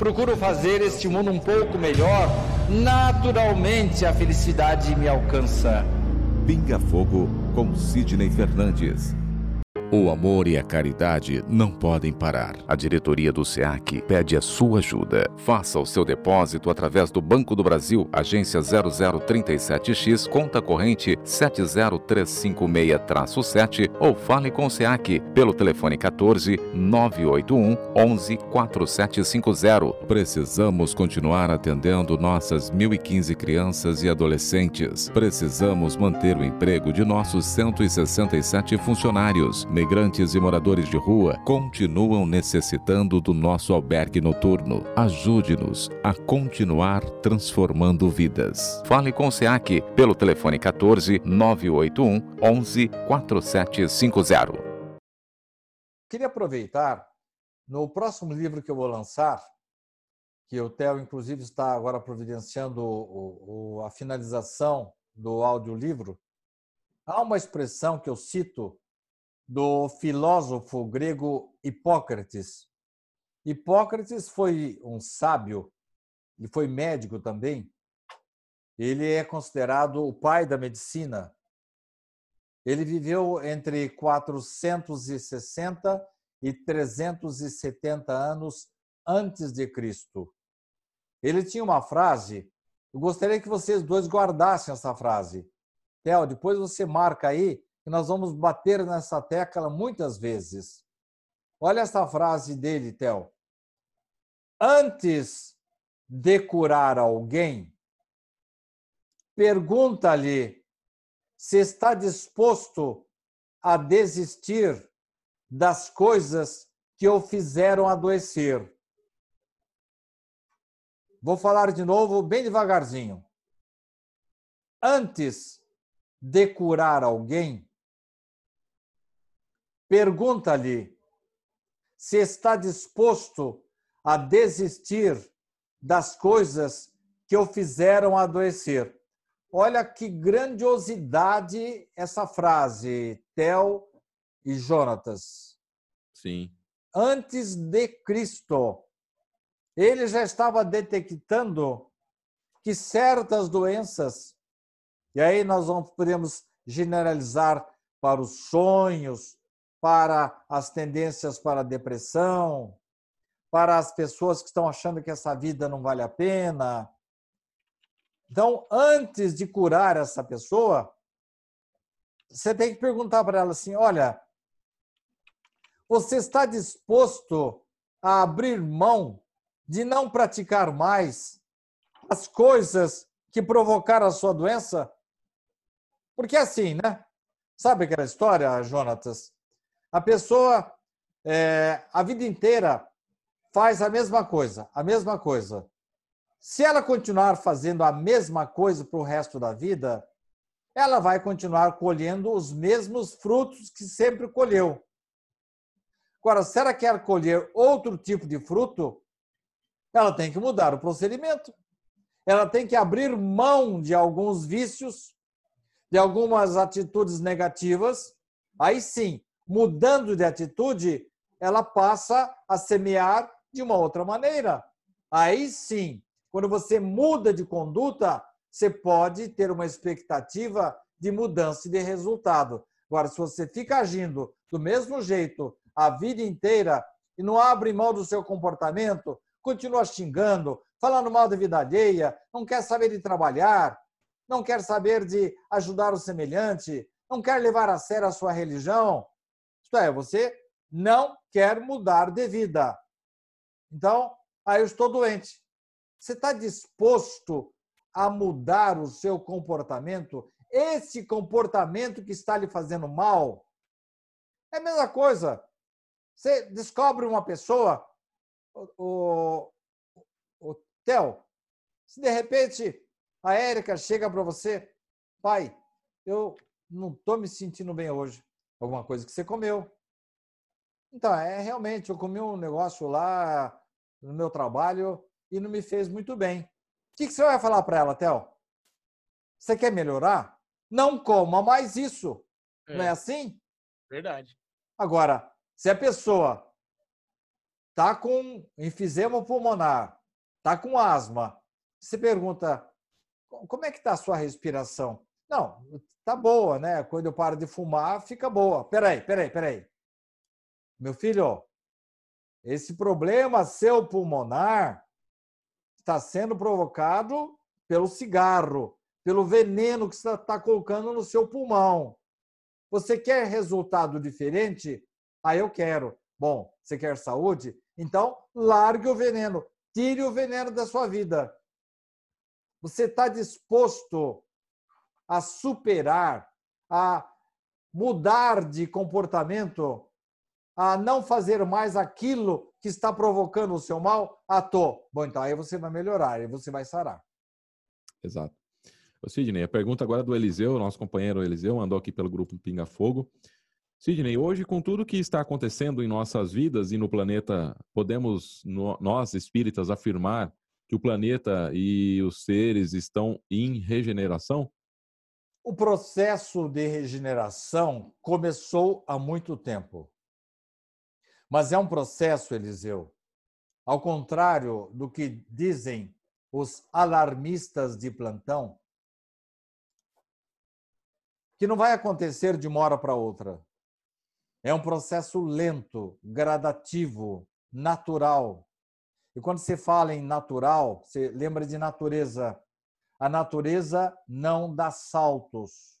procuro fazer este mundo um pouco melhor, naturalmente a felicidade me alcança. Pinga Fogo com Sidney Fernandes. O amor e a caridade não podem parar. A diretoria do SEAC pede a sua ajuda. Faça o seu depósito através do Banco do Brasil, agência 0037X, conta corrente 70356-7 ou fale com o SEAC pelo telefone 14 981 11 4750. Precisamos continuar atendendo nossas 1.015 crianças e adolescentes. Precisamos manter o emprego de nossos 167 funcionários migrantes e moradores de rua continuam necessitando do nosso albergue noturno. Ajude-nos a continuar transformando vidas. Fale com o SEAC pelo telefone 14 981 11 4750. Queria aproveitar, no próximo livro que eu vou lançar, que o Theo, inclusive, está agora providenciando o, o, a finalização do audiolivro, há uma expressão que eu cito do filósofo grego Hipócrates. Hipócrates foi um sábio e foi médico também. Ele é considerado o pai da medicina. Ele viveu entre 460 e 370 anos antes de Cristo. Ele tinha uma frase, eu gostaria que vocês dois guardassem essa frase. Theo, depois você marca aí que nós vamos bater nessa tecla muitas vezes. Olha essa frase dele, Theo. Antes de curar alguém, pergunta-lhe se está disposto a desistir das coisas que o fizeram adoecer. Vou falar de novo, bem devagarzinho. Antes de curar alguém, Pergunta-lhe se está disposto a desistir das coisas que o fizeram adoecer. Olha que grandiosidade essa frase, Tel e Jonatas. Sim. Antes de Cristo, ele já estava detectando que certas doenças, e aí nós vamos, podemos generalizar para os sonhos, para as tendências para a depressão, para as pessoas que estão achando que essa vida não vale a pena. Então, antes de curar essa pessoa, você tem que perguntar para ela assim: olha, você está disposto a abrir mão de não praticar mais as coisas que provocaram a sua doença? Porque assim, né? Sabe aquela história, Jonatas? A pessoa, é, a vida inteira, faz a mesma coisa, a mesma coisa. Se ela continuar fazendo a mesma coisa para o resto da vida, ela vai continuar colhendo os mesmos frutos que sempre colheu. Agora, se ela quer colher outro tipo de fruto, ela tem que mudar o procedimento. Ela tem que abrir mão de alguns vícios, de algumas atitudes negativas. Aí sim, mudando de atitude, ela passa a semear de uma outra maneira. Aí sim, quando você muda de conduta, você pode ter uma expectativa de mudança de resultado. Agora, se você fica agindo do mesmo jeito a vida inteira e não abre mão do seu comportamento, continua xingando, falando mal da vida alheia, não quer saber de trabalhar, não quer saber de ajudar o semelhante, não quer levar a sério a sua religião. Isto é, você não quer mudar de vida. Então, aí eu estou doente. Você está disposto a mudar o seu comportamento? Esse comportamento que está lhe fazendo mal? É a mesma coisa. Você descobre uma pessoa, o, o, o Theo, se de repente a Érica chega para você, pai, eu não estou me sentindo bem hoje. Alguma coisa que você comeu. Então, é realmente, eu comi um negócio lá no meu trabalho e não me fez muito bem. O que você vai falar para ela, Theo? Você quer melhorar? Não coma mais isso. É. Não é assim? Verdade. Agora, se a pessoa está com enfisema pulmonar, está com asma, você pergunta, como é que está a sua respiração? Não, tá boa, né? Quando eu paro de fumar, fica boa. Peraí, peraí, peraí. Meu filho, esse problema seu pulmonar está sendo provocado pelo cigarro, pelo veneno que você está colocando no seu pulmão. Você quer resultado diferente? Ah, eu quero. Bom, você quer saúde? Então, largue o veneno. Tire o veneno da sua vida. Você está disposto a superar, a mudar de comportamento, a não fazer mais aquilo que está provocando o seu mal? Ah, tô. Bom, então aí você vai melhorar, aí você vai sarar. Exato. Ô, Sidney, a pergunta agora é do Eliseu, nosso companheiro Eliseu, mandou aqui pelo grupo Pinga Fogo. Sidney, hoje, com tudo que está acontecendo em nossas vidas e no planeta, podemos, nós espíritas, afirmar que o planeta e os seres estão em regeneração? O processo de regeneração começou há muito tempo. Mas é um processo, Eliseu, ao contrário do que dizem os alarmistas de plantão, que não vai acontecer de uma hora para outra. É um processo lento, gradativo, natural. E quando você fala em natural, você lembra de natureza a natureza não dá saltos.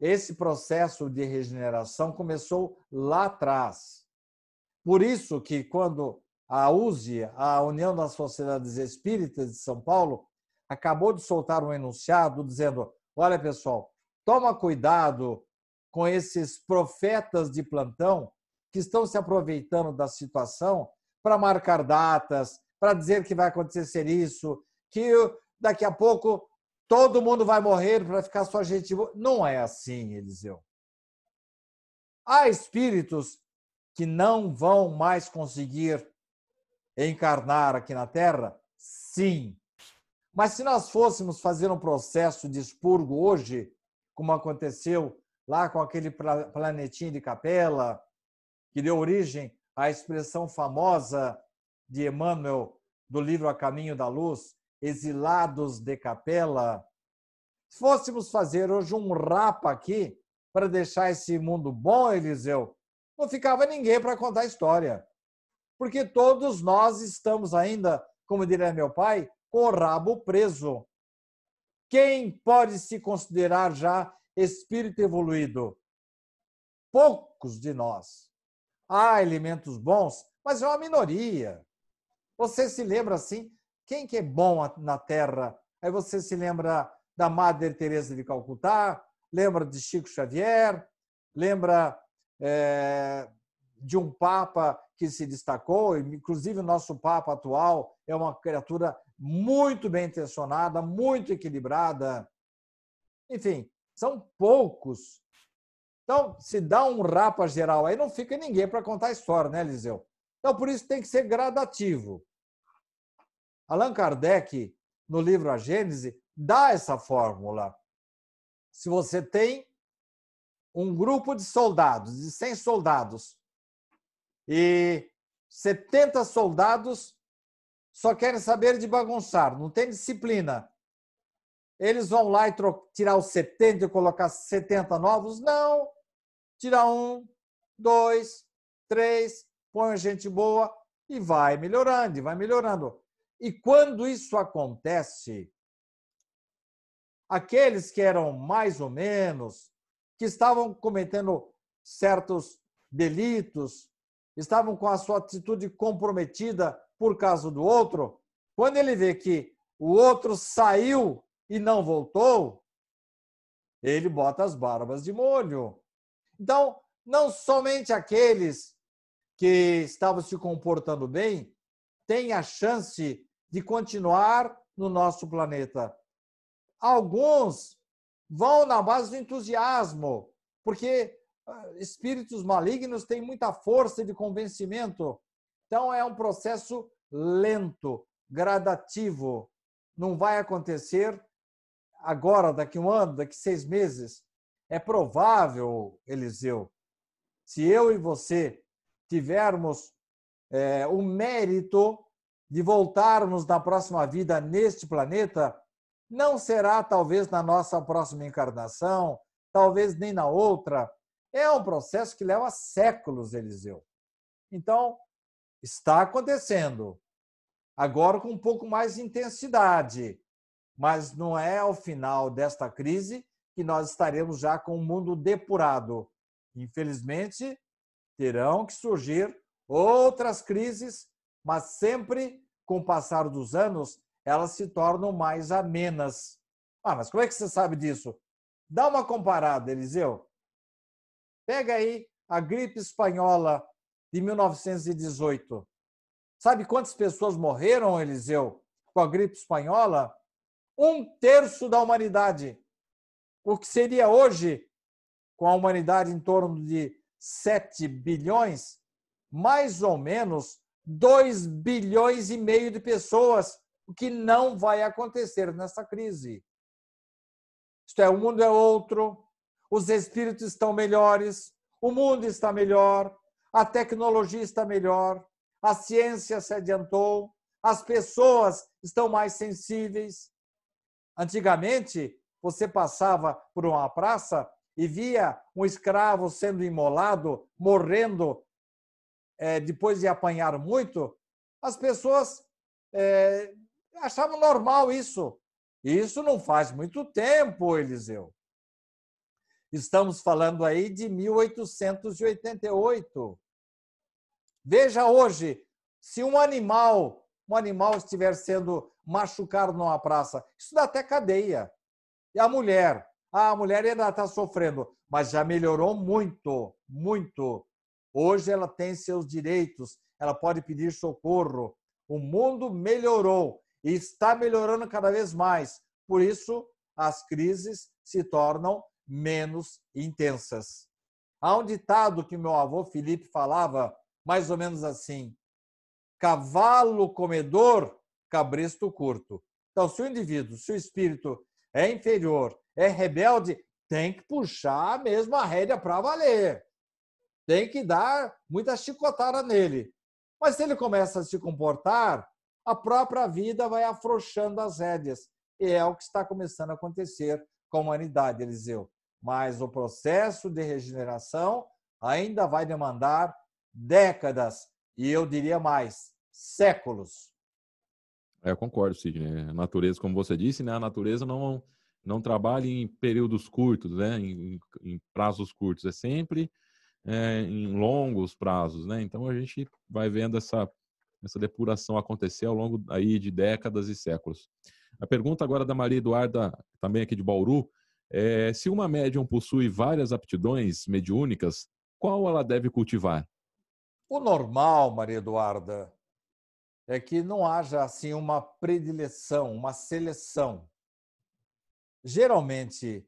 Esse processo de regeneração começou lá atrás. Por isso que quando a USE, a União das Sociedades Espíritas de São Paulo, acabou de soltar um enunciado dizendo: olha, pessoal, toma cuidado com esses profetas de plantão que estão se aproveitando da situação para marcar datas, para dizer que vai acontecer isso, que daqui a pouco todo mundo vai morrer para ficar só gente boa. Não é assim, Eliseu. Há espíritos que não vão mais conseguir encarnar aqui na Terra? Sim. Mas se nós fôssemos fazer um processo de expurgo hoje, como aconteceu lá com aquele planetinho de capela, que deu origem à expressão famosa de Emmanuel do livro A Caminho da Luz, exilados de capela, se fôssemos fazer hoje um rapa aqui para deixar esse mundo bom, Eliseu, não ficava ninguém para contar a história. Porque todos nós estamos ainda, como diria meu pai, com o rabo preso. Quem pode se considerar já espírito evoluído? Poucos de nós. Há elementos bons, mas é uma minoria. Você se lembra assim quem que é bom na Terra? Aí você se lembra da Madre Teresa de Calcutá, lembra de Chico Xavier, lembra é, de um Papa que se destacou, inclusive o nosso Papa atual é uma criatura muito bem intencionada, muito equilibrada. Enfim, são poucos. Então, se dá um rapa geral aí, não fica ninguém para contar a história, né, Eliseu? Então, por isso tem que ser gradativo. Allan Kardec, no livro A Gênese, dá essa fórmula. Se você tem um grupo de soldados, de 100 soldados, e 70 soldados só querem saber de bagunçar, não tem disciplina. Eles vão lá e tirar os 70 e colocar 70 novos? Não. Tira um, dois, três, põe gente boa e vai melhorando, e vai melhorando. E quando isso acontece, aqueles que eram mais ou menos, que estavam cometendo certos delitos, estavam com a sua atitude comprometida por causa do outro, quando ele vê que o outro saiu e não voltou, ele bota as barbas de molho. Então, não somente aqueles que estavam se comportando bem têm a chance de continuar no nosso planeta. Alguns vão na base do entusiasmo, porque ah, espíritos malignos têm muita força de convencimento. Então, é um processo lento, gradativo. Não vai acontecer agora, daqui um ano, daqui seis meses. É provável, Eliseu, se eu e você tivermos é, o mérito de voltarmos na próxima vida neste planeta, não será talvez na nossa próxima encarnação, talvez nem na outra. É um processo que leva séculos, Eliseu. Então, está acontecendo. Agora com um pouco mais de intensidade. Mas não é ao final desta crise que nós estaremos já com o mundo depurado. Infelizmente, terão que surgir outras crises, mas sempre com o passar dos anos elas se tornam mais amenas. Ah, mas como é que você sabe disso? Dá uma comparada, Eliseu. Pega aí a gripe espanhola de 1918. Sabe quantas pessoas morreram, Eliseu, com a gripe espanhola? Um terço da humanidade. O que seria hoje, com a humanidade em torno de 7 bilhões, mais ou menos 2 bilhões e meio de pessoas o que não vai acontecer nessa crise. Isto é, o mundo é outro, os espíritos estão melhores, o mundo está melhor, a tecnologia está melhor, a ciência se adiantou, as pessoas estão mais sensíveis. Antigamente, você passava por uma praça e via um escravo sendo imolado, morrendo é, depois de apanhar muito, as pessoas é, achavam normal isso. Isso não faz muito tempo, Eliseu. Estamos falando aí de 1888. Veja hoje, se um animal, um animal estiver sendo machucado numa praça, isso dá até cadeia. E a mulher, ah, a mulher ainda está sofrendo, mas já melhorou muito, muito. Hoje ela tem seus direitos, ela pode pedir socorro. O mundo melhorou e está melhorando cada vez mais. Por isso, as crises se tornam menos intensas. Há um ditado que meu avô Felipe falava, mais ou menos assim: cavalo comedor, cabresto curto. Então, se o indivíduo, se o espírito é inferior, é rebelde, tem que puxar a mesma rédea para valer. Tem que dar muita chicotada nele. Mas se ele começa a se comportar a própria vida vai afrouxando as rédeas. E é o que está começando a acontecer com a humanidade, Eliseu. Mas o processo de regeneração ainda vai demandar décadas e eu diria mais, séculos. É, eu concordo, Sidney. A natureza, como você disse, né, a natureza não, não trabalha em períodos curtos, né, em, em prazos curtos, é sempre é, em longos prazos. Né? Então a gente vai vendo essa essa depuração acontecer ao longo aí de décadas e séculos. A pergunta agora da Maria Eduarda, também aqui de Bauru, é se uma médium possui várias aptidões mediúnicas, qual ela deve cultivar? O normal, Maria Eduarda, é que não haja assim uma predileção, uma seleção. Geralmente,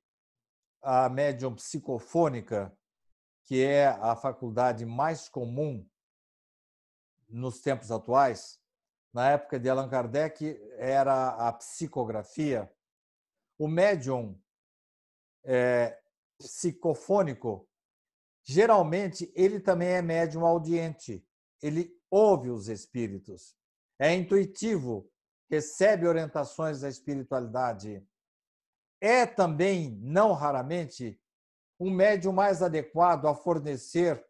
a médium psicofônica, que é a faculdade mais comum nos tempos atuais, na época de Allan Kardec, era a psicografia. O médium é, psicofônico, geralmente, ele também é médium audiente. Ele ouve os espíritos. É intuitivo, recebe orientações da espiritualidade. É também, não raramente, um médium mais adequado a fornecer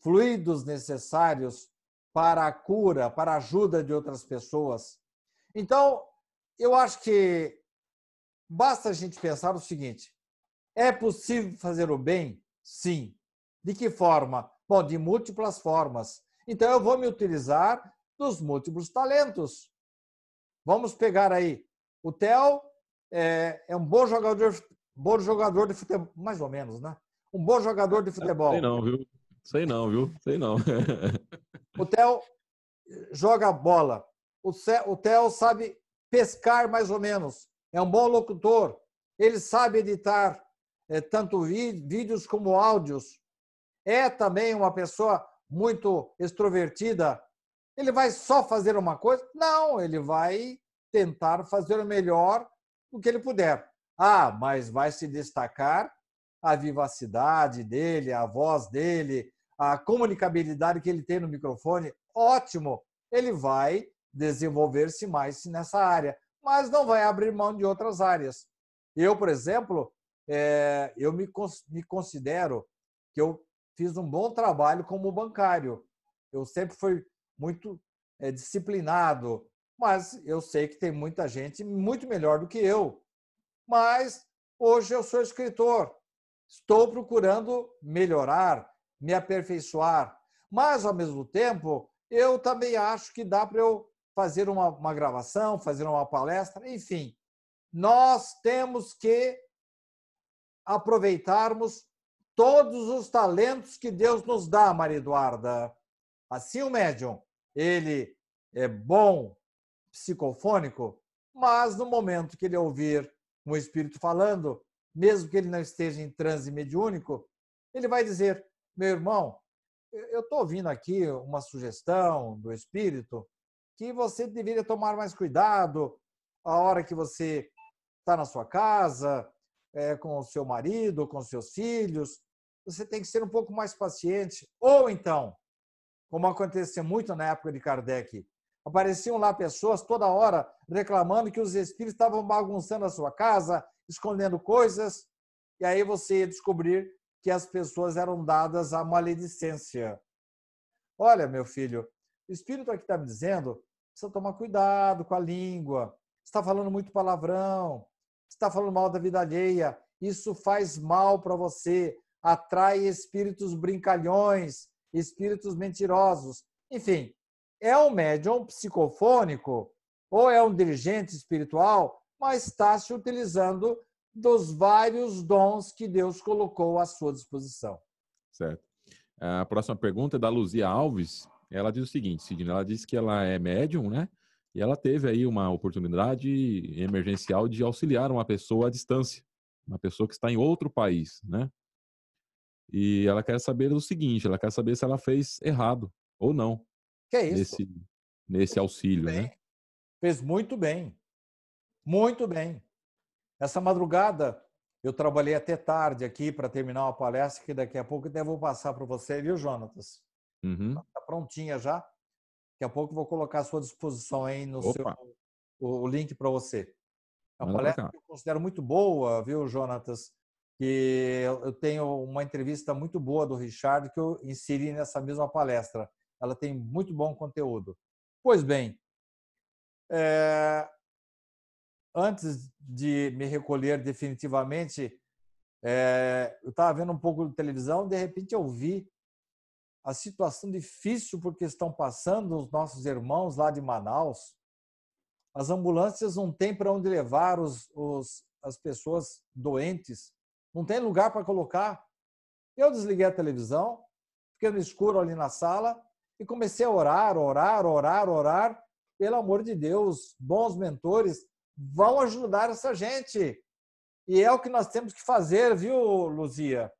fluidos necessários para a cura, para a ajuda de outras pessoas. Então, eu acho que basta a gente pensar o seguinte: é possível fazer o bem? Sim. De que forma? Bom, de múltiplas formas. Então, eu vou me utilizar dos múltiplos talentos. Vamos pegar aí. O Theo é, é um bom jogador, bom jogador de futebol, mais ou menos, né? Um bom jogador de futebol. Sei não, viu? Sei não, viu? Sei não. o Theo joga bola. O Theo sabe pescar mais ou menos. É um bom locutor. Ele sabe editar é, tanto vídeos como áudios. É também uma pessoa muito extrovertida. Ele vai só fazer uma coisa? Não, ele vai tentar fazer o melhor do que ele puder. Ah, mas vai se destacar a vivacidade dele, a voz dele, a comunicabilidade que ele tem no microfone. Ótimo! Ele vai desenvolver-se mais nessa área, mas não vai abrir mão de outras áreas. Eu, por exemplo, é, eu me, me considero que eu fiz um bom trabalho como bancário. Eu sempre fui muito é, disciplinado, mas eu sei que tem muita gente muito melhor do que eu. Mas hoje eu sou escritor. Estou procurando melhorar, me aperfeiçoar. Mas, ao mesmo tempo, eu também acho que dá para eu fazer uma, uma gravação, fazer uma palestra, enfim. Nós temos que aproveitarmos todos os talentos que Deus nos dá, Maria Eduarda. Assim o médium, ele é bom psicofônico, mas no momento que ele ouvir um espírito falando, mesmo que ele não esteja em transe mediúnico, ele vai dizer: meu irmão, eu estou ouvindo aqui uma sugestão do espírito que você deveria tomar mais cuidado a hora que você está na sua casa, é, com o seu marido, com seus filhos. Você tem que ser um pouco mais paciente. Ou então, como acontecia muito na época de Kardec, apareciam lá pessoas toda hora reclamando que os espíritos estavam bagunçando a sua casa, escondendo coisas, e aí você ia descobrir que as pessoas eram dadas à maledicência. Olha, meu filho, o espírito aqui está me dizendo precisa tomar cuidado com a língua, está falando muito palavrão, está falando mal da vida alheia, isso faz mal para você, atrai espíritos brincalhões, espíritos mentirosos. Enfim, é um médium psicofônico ou é um dirigente espiritual, mas está se utilizando dos vários dons que Deus colocou à sua disposição. Certo. A próxima pergunta é da Luzia Alves. Ela diz o seguinte, Sidney, ela diz que ela é médium, né? E ela teve aí uma oportunidade emergencial de auxiliar uma pessoa à distância, uma pessoa que está em outro país, né? E ela quer saber o seguinte, ela quer saber se ela fez errado ou não. Que é isso? Nesse, nesse auxílio, né? Fez muito bem. Muito bem. Essa madrugada eu trabalhei até tarde aqui para terminar uma palestra que daqui a pouco eu vou passar para você, viu, Jonatas? Uhum. Tá prontinha já. Daqui a pouco eu vou colocar à sua disposição aí no Opa. seu o, o link para você. É uma palestra que eu considero muito boa, viu, Jonatas? Que eu tenho uma entrevista muito boa do Richard que eu inseri nessa mesma palestra. Ela tem muito bom conteúdo. Pois bem, é, antes de me recolher definitivamente, é, eu estava vendo um pouco de televisão, de repente eu vi a situação difícil porque estão passando os nossos irmãos lá de Manaus. As ambulâncias não têm para onde levar os, os, as pessoas doentes, não tem lugar para colocar. Eu desliguei a televisão, fiquei no escuro ali na sala e comecei a orar, orar, orar, orar. Pelo amor de Deus, bons mentores, vão ajudar essa gente. E é o que nós temos que fazer, viu, Luzia?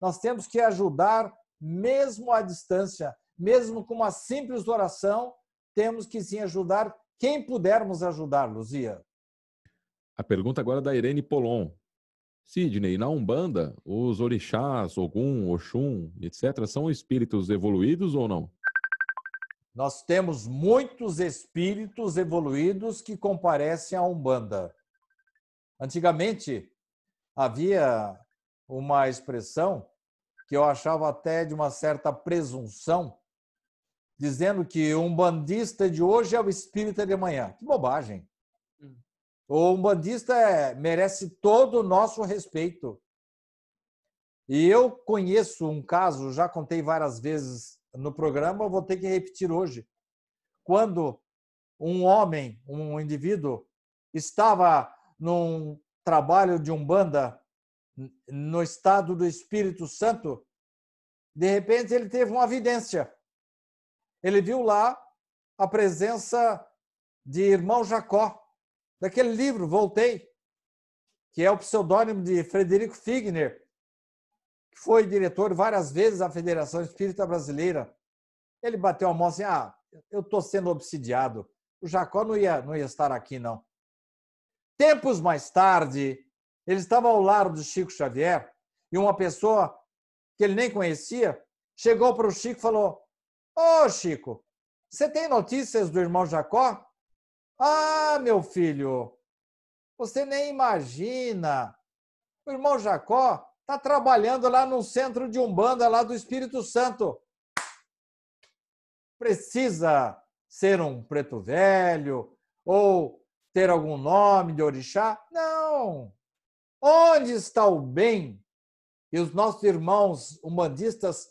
Nós temos que ajudar, mesmo à distância, mesmo com uma simples oração, temos que sim ajudar quem pudermos ajudar, Luzia. A pergunta agora é da Irene Polon. Sidney, na Umbanda, os orixás, Ogum, Oxum, etc., são espíritos evoluídos ou não? Nós temos muitos espíritos evoluídos que comparecem à Umbanda. Antigamente, havia uma expressão que eu achava até de uma certa presunção, dizendo que um bandista de hoje é o espírita de amanhã. Que bobagem. Hum. O bandista é, merece todo o nosso respeito. E eu conheço um caso, já contei várias vezes no programa, vou ter que repetir hoje. Quando um homem, um indivíduo, estava num trabalho de umbanda no estado do Espírito Santo, de repente ele teve uma evidência. Ele viu lá a presença de irmão Jacó, daquele livro Voltei, que é o pseudônimo de Frederico Figner, que foi diretor várias vezes da Federação Espírita Brasileira. Ele bateu a mão assim: ah, eu estou sendo obsidiado. O Jacó não ia, não ia estar aqui, não. Tempos mais tarde, ele estava ao lado do Chico Xavier e uma pessoa que ele nem conhecia chegou para o Chico e falou: Ô oh, Chico, você tem notícias do irmão Jacó? Ah, meu filho, você nem imagina. O irmão Jacó está trabalhando lá no centro de Umbanda, lá do Espírito Santo. Precisa ser um preto velho ou ter algum nome de orixá? Não. Onde está o bem? E os nossos irmãos humanistas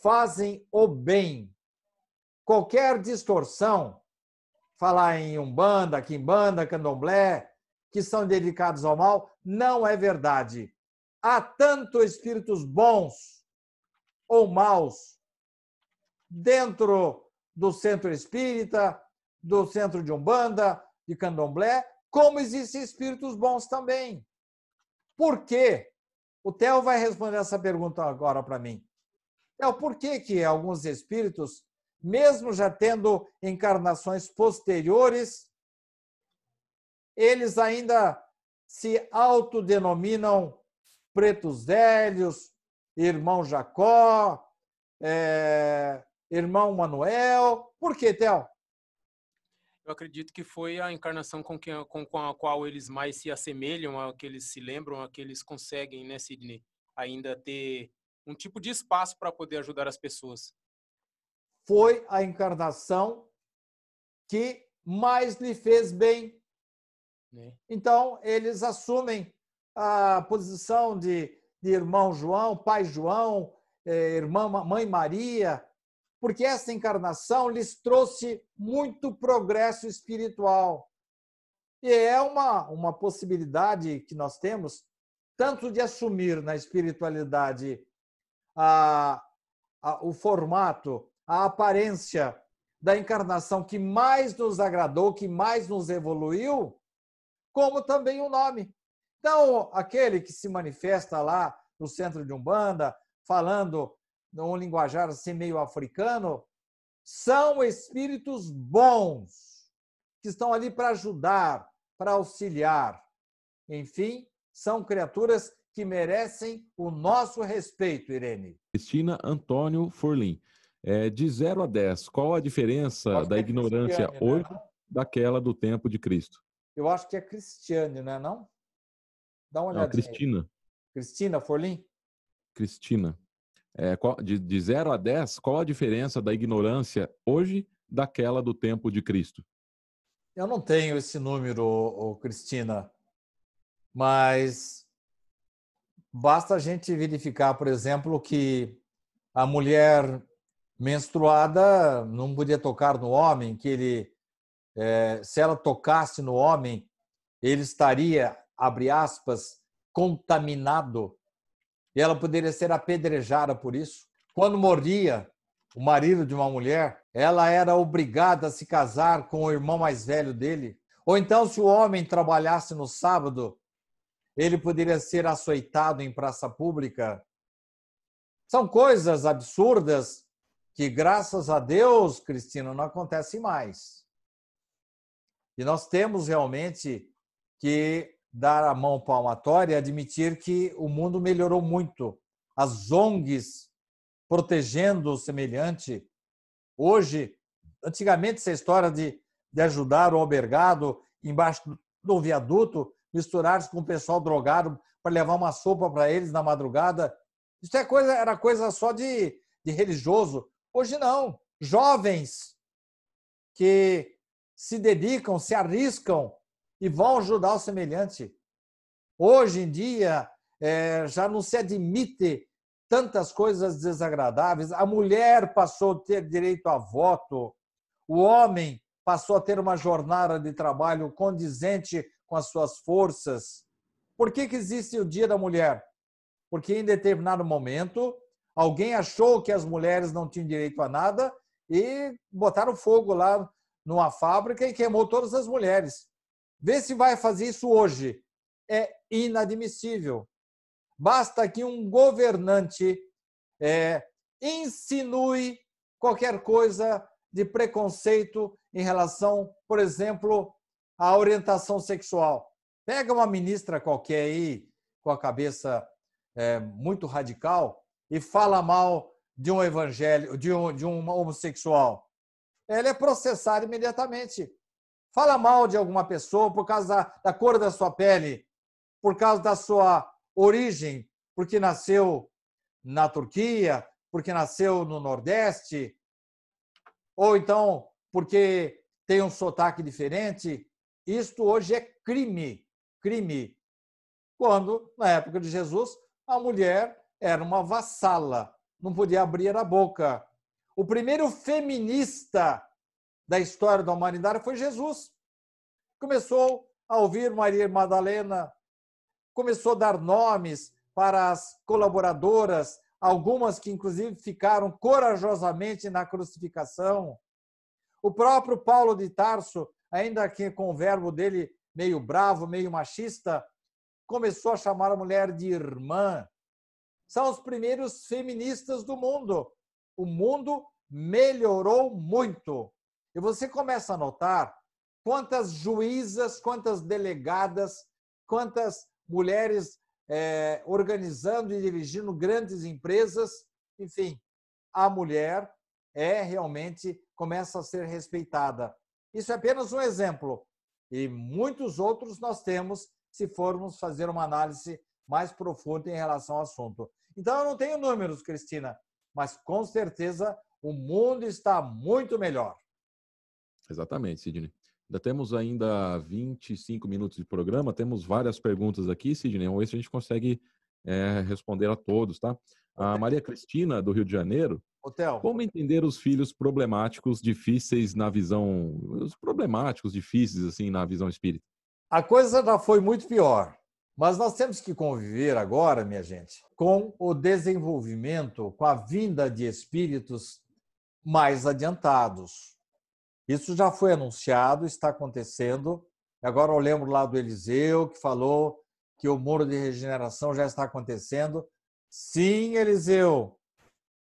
fazem o bem. Qualquer distorção, falar em umbanda, quimbanda, candomblé, que são dedicados ao mal, não é verdade. Há tanto espíritos bons ou maus dentro do centro espírita, do centro de umbanda, de candomblé, como existem espíritos bons também. Por quê? O Theo vai responder essa pergunta agora para mim. Theo, por que, que alguns espíritos, mesmo já tendo encarnações posteriores, eles ainda se autodenominam pretos velhos, irmão Jacó, é, irmão Manuel. Por que, Theo? eu acredito que foi a encarnação com, que, com, com, a qual eles mais se assemelham, a que eles se lembram, a que eles conseguem, né, Sidney, ainda ter um tipo de espaço para poder ajudar as pessoas. Foi a encarnação que mais lhe fez bem. Né? Então, eles assumem a posição de, de irmão João, pai João, eh, irmã mãe Maria, porque essa encarnação lhes trouxe muito progresso espiritual. E é uma, uma possibilidade que nós temos, tanto de assumir na espiritualidade a, a, o formato, a aparência da encarnação que mais nos agradou, que mais nos evoluiu, como também o nome. Então, aquele que se manifesta lá no centro de Umbanda, falando num linguajar assim meio africano, são espíritos bons, que estão ali para ajudar, para auxiliar. Enfim, são criaturas que merecem o nosso respeito, Irene. Cristina Antônio Forlim. É, de 0 a 10, qual a diferença da é ignorância né, hoje né? daquela do tempo de Cristo? Eu acho que é Cristiane, não é não? Dá uma olhada. Cristina. Cristina Forlim? Cristina. É, de, de 0 a 10, qual a diferença da ignorância hoje daquela do tempo de Cristo? Eu não tenho esse número, Cristina, mas basta a gente verificar, por exemplo, que a mulher menstruada não podia tocar no homem, que ele, é, se ela tocasse no homem, ele estaria, abre aspas, contaminado e ela poderia ser apedrejada por isso. Quando morria o marido de uma mulher, ela era obrigada a se casar com o irmão mais velho dele. Ou então, se o homem trabalhasse no sábado, ele poderia ser açoitado em praça pública. São coisas absurdas que, graças a Deus, Cristina, não acontecem mais. E nós temos realmente que dar a mão palmatória e admitir que o mundo melhorou muito. As ONGs protegendo o semelhante. Hoje, antigamente, essa história de, de ajudar o albergado embaixo do viaduto, misturar-se com o pessoal drogado para levar uma sopa para eles na madrugada, isso é coisa, era coisa só de, de religioso. Hoje não. jovens que se dedicam, se arriscam e vão ajudar o semelhante. Hoje em dia, é, já não se admite tantas coisas desagradáveis. A mulher passou a ter direito a voto, o homem passou a ter uma jornada de trabalho condizente com as suas forças. Por que, que existe o Dia da Mulher? Porque em determinado momento alguém achou que as mulheres não tinham direito a nada e botaram fogo lá numa fábrica e queimou todas as mulheres. Vê se vai fazer isso hoje. É inadmissível. Basta que um governante é, insinue qualquer coisa de preconceito em relação, por exemplo, à orientação sexual. Pega uma ministra qualquer aí, com a cabeça é, muito radical, e fala mal de um evangelho, de um, de um homossexual. Ela é processada imediatamente. Fala mal de alguma pessoa por causa da, da cor da sua pele, por causa da sua origem, porque nasceu na Turquia, porque nasceu no Nordeste, ou então porque tem um sotaque diferente. Isto hoje é crime, crime. Quando, na época de Jesus, a mulher era uma vassala, não podia abrir a boca. O primeiro feminista da história da humanidade foi Jesus. Começou a ouvir Maria Madalena, começou a dar nomes para as colaboradoras, algumas que inclusive ficaram corajosamente na crucificação. O próprio Paulo de Tarso, ainda que com o verbo dele meio bravo, meio machista, começou a chamar a mulher de irmã. São os primeiros feministas do mundo. O mundo melhorou muito. E você começa a notar quantas juízas, quantas delegadas, quantas mulheres é, organizando e dirigindo grandes empresas. Enfim, a mulher é realmente começa a ser respeitada. Isso é apenas um exemplo. E muitos outros nós temos se formos fazer uma análise mais profunda em relação ao assunto. Então, eu não tenho números, Cristina, mas com certeza o mundo está muito melhor. Exatamente, Sidney. Ainda temos ainda 25 minutos de programa, temos várias perguntas aqui, Sidney. Vamos ver se a gente consegue é, responder a todos, tá? A Maria Cristina, do Rio de Janeiro. Hotel. Como entender os filhos problemáticos, difíceis na visão. Os problemáticos, difíceis, assim, na visão espírita? A coisa já foi muito pior. Mas nós temos que conviver agora, minha gente, com o desenvolvimento, com a vinda de espíritos mais adiantados. Isso já foi anunciado, está acontecendo. Agora eu lembro lá do Eliseu, que falou que o muro de regeneração já está acontecendo. Sim, Eliseu,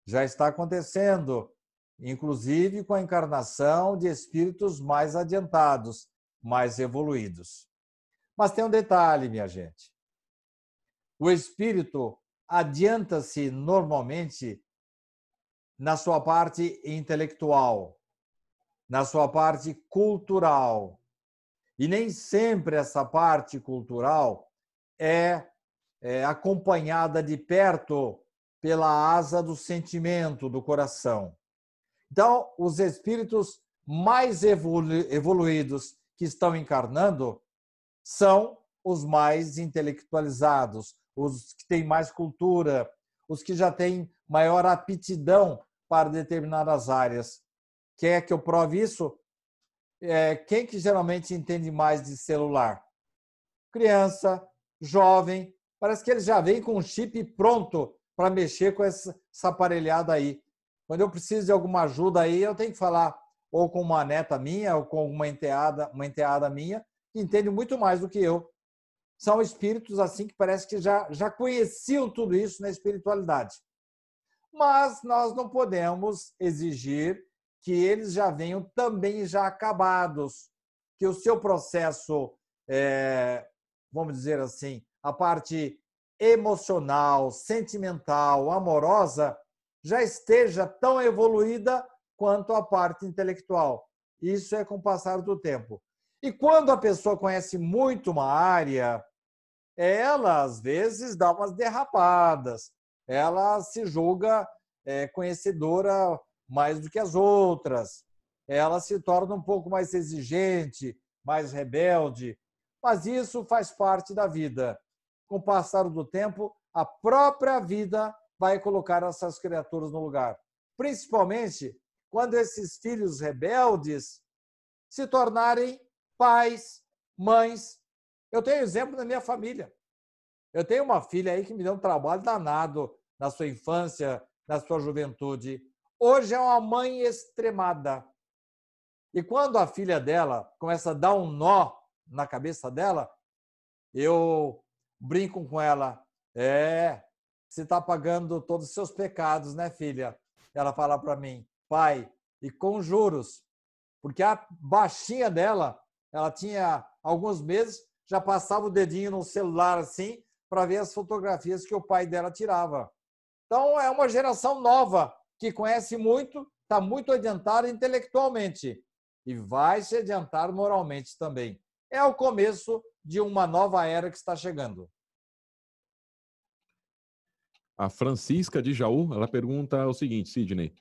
já está acontecendo, inclusive com a encarnação de espíritos mais adiantados, mais evoluídos. Mas tem um detalhe, minha gente. O espírito adianta-se normalmente na sua parte intelectual, na sua parte cultural. E nem sempre essa parte cultural é, é acompanhada de perto pela asa do sentimento, do coração. Então, os espíritos mais evoluídos que estão encarnando são os mais intelectualizados, os que têm mais cultura, os que já têm maior aptidão para determinadas áreas. Quer que eu prove isso? É, quem que geralmente entende mais de celular? Criança, jovem, parece que eles já vêm com um chip pronto para mexer com essa, essa aparelhada aí. Quando eu preciso de alguma ajuda aí, eu tenho que falar ou com uma neta minha, ou com uma enteada, uma enteada minha, que entende muito mais do que eu. São espíritos assim que parece que já, já conheciam tudo isso na espiritualidade. Mas nós não podemos exigir que eles já venham também já acabados, que o seu processo, é, vamos dizer assim, a parte emocional, sentimental, amorosa, já esteja tão evoluída quanto a parte intelectual. Isso é com o passar do tempo. E quando a pessoa conhece muito uma área, ela às vezes dá umas derrapadas, ela se julga é, conhecedora mais do que as outras. Ela se torna um pouco mais exigente, mais rebelde, mas isso faz parte da vida. Com o passar do tempo, a própria vida vai colocar essas criaturas no lugar. Principalmente quando esses filhos rebeldes se tornarem pais, mães. Eu tenho exemplo na minha família. Eu tenho uma filha aí que me deu um trabalho danado na sua infância, na sua juventude. Hoje é uma mãe extremada. E quando a filha dela começa a dar um nó na cabeça dela, eu brinco com ela. É, você está pagando todos os seus pecados, né, filha? Ela fala para mim, pai, e com juros. Porque a baixinha dela, ela tinha alguns meses, já passava o dedinho no celular assim, para ver as fotografias que o pai dela tirava. Então, é uma geração nova que conhece muito, está muito adiantada intelectualmente e vai se adiantar moralmente também. É o começo de uma nova era que está chegando. A Francisca de Jaú, ela pergunta o seguinte, Sidney.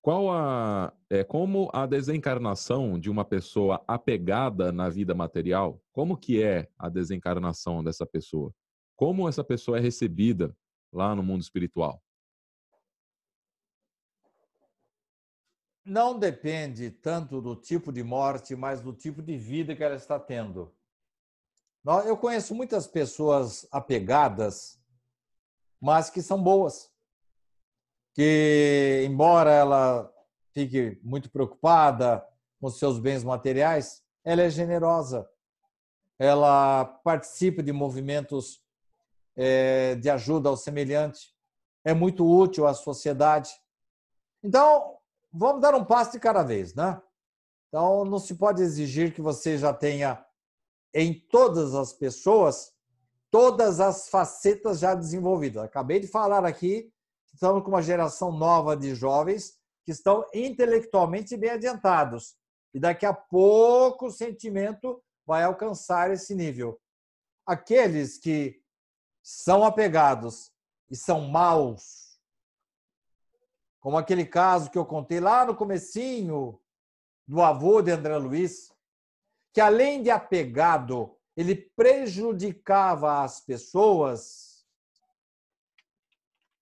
Qual a, é, como a desencarnação de uma pessoa apegada na vida material, como que é a desencarnação dessa pessoa? Como essa pessoa é recebida lá no mundo espiritual? Não depende tanto do tipo de morte, mas do tipo de vida que ela está tendo. Eu conheço muitas pessoas apegadas, mas que são boas que, embora ela fique muito preocupada com seus bens materiais, ela é generosa. Ela participa de movimentos é, de ajuda ao semelhante, é muito útil à sociedade. Então, vamos dar um passo de cada vez, né? Então, não se pode exigir que você já tenha em todas as pessoas todas as facetas já desenvolvidas. Acabei de falar aqui estamos com uma geração nova de jovens que estão intelectualmente bem adiantados. E daqui a pouco o sentimento vai alcançar esse nível. Aqueles que são apegados e são maus, como aquele caso que eu contei lá no comecinho do avô de André Luiz, que além de apegado, ele prejudicava as pessoas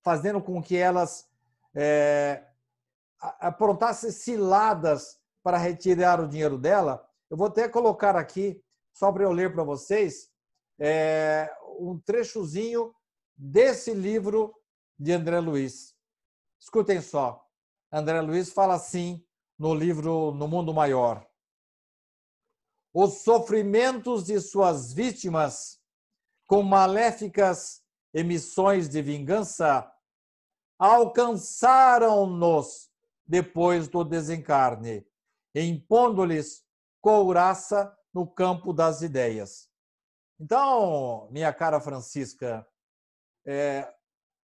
fazendo com que elas é, aprontassem ciladas para retirar o dinheiro dela. Eu vou até colocar aqui, só para eu ler para vocês, é, um trechozinho desse livro de André Luiz. Escutem só. André Luiz fala assim no livro No Mundo Maior. Os sofrimentos de suas vítimas com maléficas emissões de vingança alcançaram-nos depois do desencarne, impondo-lhes couraça no campo das ideias. Então, minha cara Francisca, é,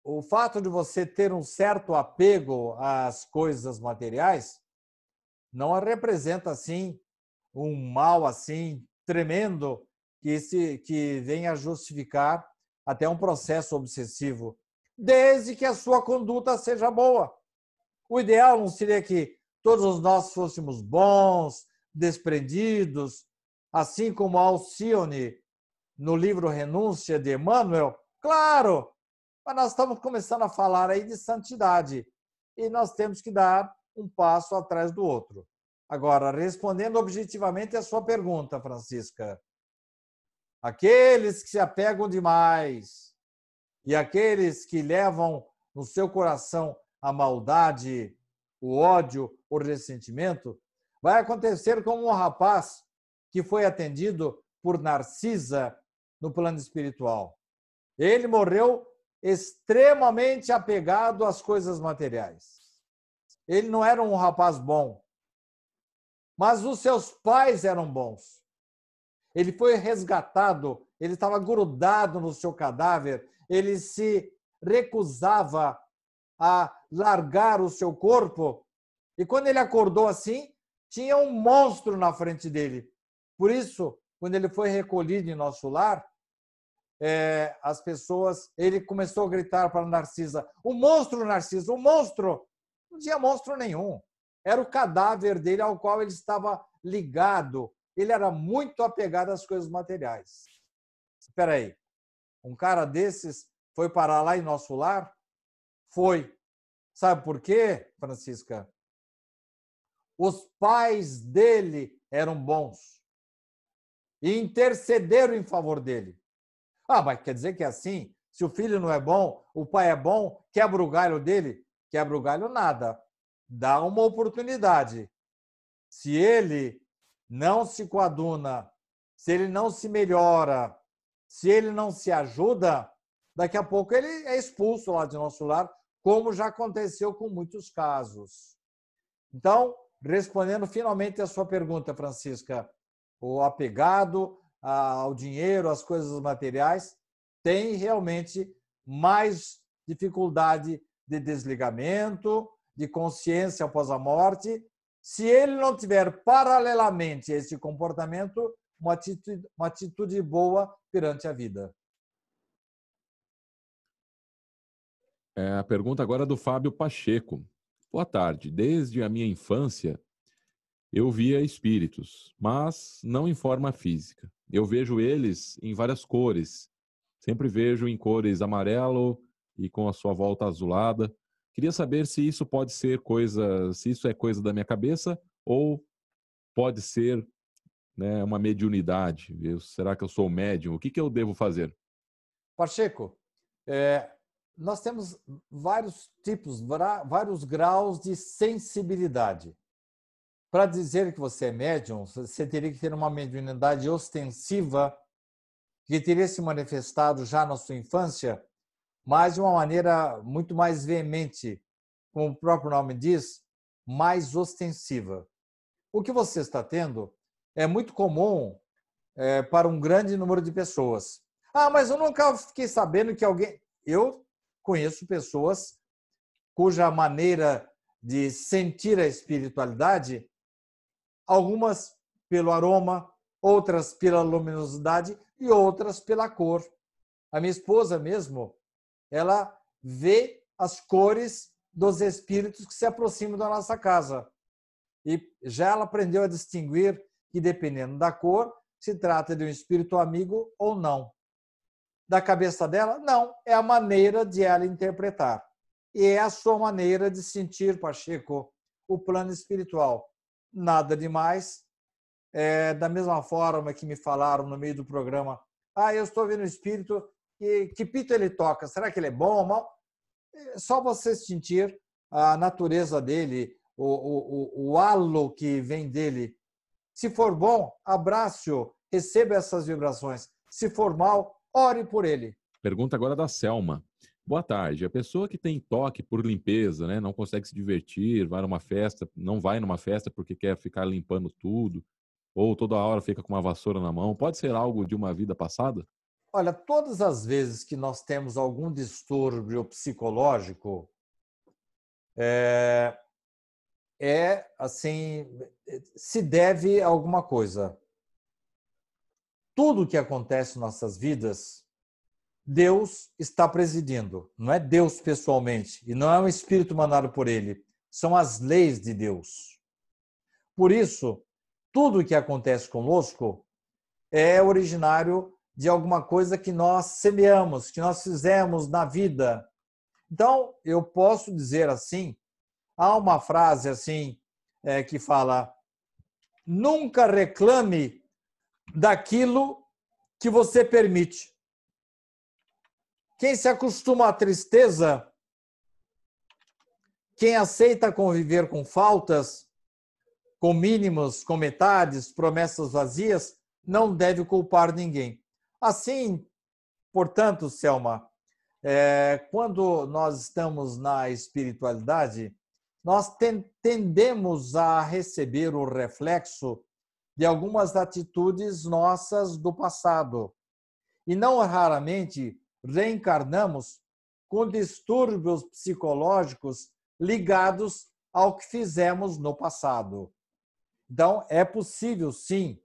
o fato de você ter um certo apego às coisas materiais não representa assim um mal assim tremendo que se que venha justificar até um processo obsessivo, desde que a sua conduta seja boa. O ideal não seria que todos nós fôssemos bons, desprendidos, assim como Alcione no livro Renúncia de Emmanuel? Claro, mas nós estamos começando a falar aí de santidade e nós temos que dar um passo atrás do outro. Agora, respondendo objetivamente a sua pergunta, Francisca, Aqueles que se apegam demais e aqueles que levam no seu coração a maldade, o ódio, o ressentimento, vai acontecer como um rapaz que foi atendido por Narcisa no plano espiritual. Ele morreu extremamente apegado às coisas materiais. Ele não era um rapaz bom, mas os seus pais eram bons. Ele foi resgatado, ele estava grudado no seu cadáver, ele se recusava a largar o seu corpo. E quando ele acordou assim, tinha um monstro na frente dele. Por isso, quando ele foi recolhido em nosso lar, é, as pessoas, ele começou a gritar para Narcisa: o monstro, Narcisa, o monstro! Não tinha monstro nenhum. Era o cadáver dele ao qual ele estava ligado. Ele era muito apegado às coisas materiais. Espera aí. Um cara desses foi parar lá em nosso lar? Foi. Sabe por quê, Francisca? Os pais dele eram bons e intercederam em favor dele. Ah, mas quer dizer que é assim? Se o filho não é bom, o pai é bom, quebra o galho dele? Quebra o galho nada. Dá uma oportunidade. Se ele não se coaduna, se ele não se melhora, se ele não se ajuda, daqui a pouco ele é expulso lá de nosso lar, como já aconteceu com muitos casos. Então, respondendo finalmente a sua pergunta, Francisca, o apegado ao dinheiro, às coisas materiais, tem realmente mais dificuldade de desligamento, de consciência após a morte. Se ele não tiver paralelamente esse comportamento, uma atitude, uma atitude boa perante a vida. É, a pergunta agora é do Fábio Pacheco. Boa tarde. Desde a minha infância, eu via espíritos, mas não em forma física. Eu vejo eles em várias cores. Sempre vejo em cores amarelo e com a sua volta azulada. Queria saber se isso pode ser coisa, se isso é coisa da minha cabeça ou pode ser né, uma mediunidade. Eu, será que eu sou médium? O que, que eu devo fazer? Pacheco, é, nós temos vários tipos, vários graus de sensibilidade. Para dizer que você é médium, você teria que ter uma mediunidade ostensiva que teria se manifestado já na sua infância, mas de uma maneira muito mais veemente, como o próprio nome diz, mais ostensiva. O que você está tendo é muito comum é, para um grande número de pessoas. Ah, mas eu nunca fiquei sabendo que alguém. Eu conheço pessoas cuja maneira de sentir a espiritualidade, algumas pelo aroma, outras pela luminosidade e outras pela cor. A minha esposa mesmo, ela vê as cores dos espíritos que se aproximam da nossa casa. E já ela aprendeu a distinguir que, dependendo da cor, se trata de um espírito amigo ou não da cabeça dela? Não, é a maneira de ela interpretar. E é a sua maneira de sentir, Pacheco, o plano espiritual. Nada demais. É, da mesma forma que me falaram no meio do programa, ah, eu estou vendo o espírito, que, que pito ele toca? Será que ele é bom ou mal? É só você sentir a natureza dele, o, o, o, o halo que vem dele. Se for bom, abrace-o, receba essas vibrações. Se for mal, ore por ele. Pergunta agora da Selma. Boa tarde. A pessoa que tem toque por limpeza, né, não consegue se divertir, vai numa festa, não vai numa festa porque quer ficar limpando tudo, ou toda hora fica com uma vassoura na mão, pode ser algo de uma vida passada? Olha, todas as vezes que nós temos algum distúrbio psicológico, é, é assim, se deve a alguma coisa tudo que acontece em nossas vidas, Deus está presidindo. Não é Deus pessoalmente e não é um espírito mandado por ele. São as leis de Deus. Por isso, tudo o que acontece conosco é originário de alguma coisa que nós semeamos, que nós fizemos na vida. Então, eu posso dizer assim: há uma frase assim é, que fala: nunca reclame daquilo que você permite. Quem se acostuma à tristeza, quem aceita conviver com faltas, com mínimos, com metades, promessas vazias, não deve culpar ninguém. Assim, portanto, Selma, é, quando nós estamos na espiritualidade, nós tendemos a receber o reflexo de algumas atitudes nossas do passado. E não raramente reencarnamos com distúrbios psicológicos ligados ao que fizemos no passado. Então, é possível, sim,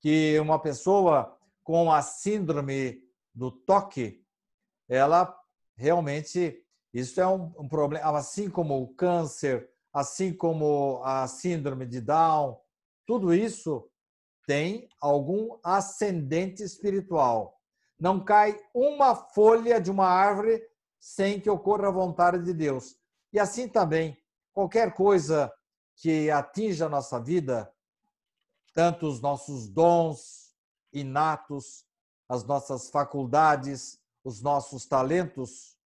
que uma pessoa com a síndrome do toque, ela realmente Isso é um, um problema, assim como o câncer, assim como a síndrome de Down, tudo isso tem algum ascendente espiritual. Não cai uma folha de uma árvore sem que ocorra a vontade de Deus. E assim também, qualquer coisa que atinja a nossa vida, tanto os nossos dons inatos, as nossas faculdades, os nossos talentos,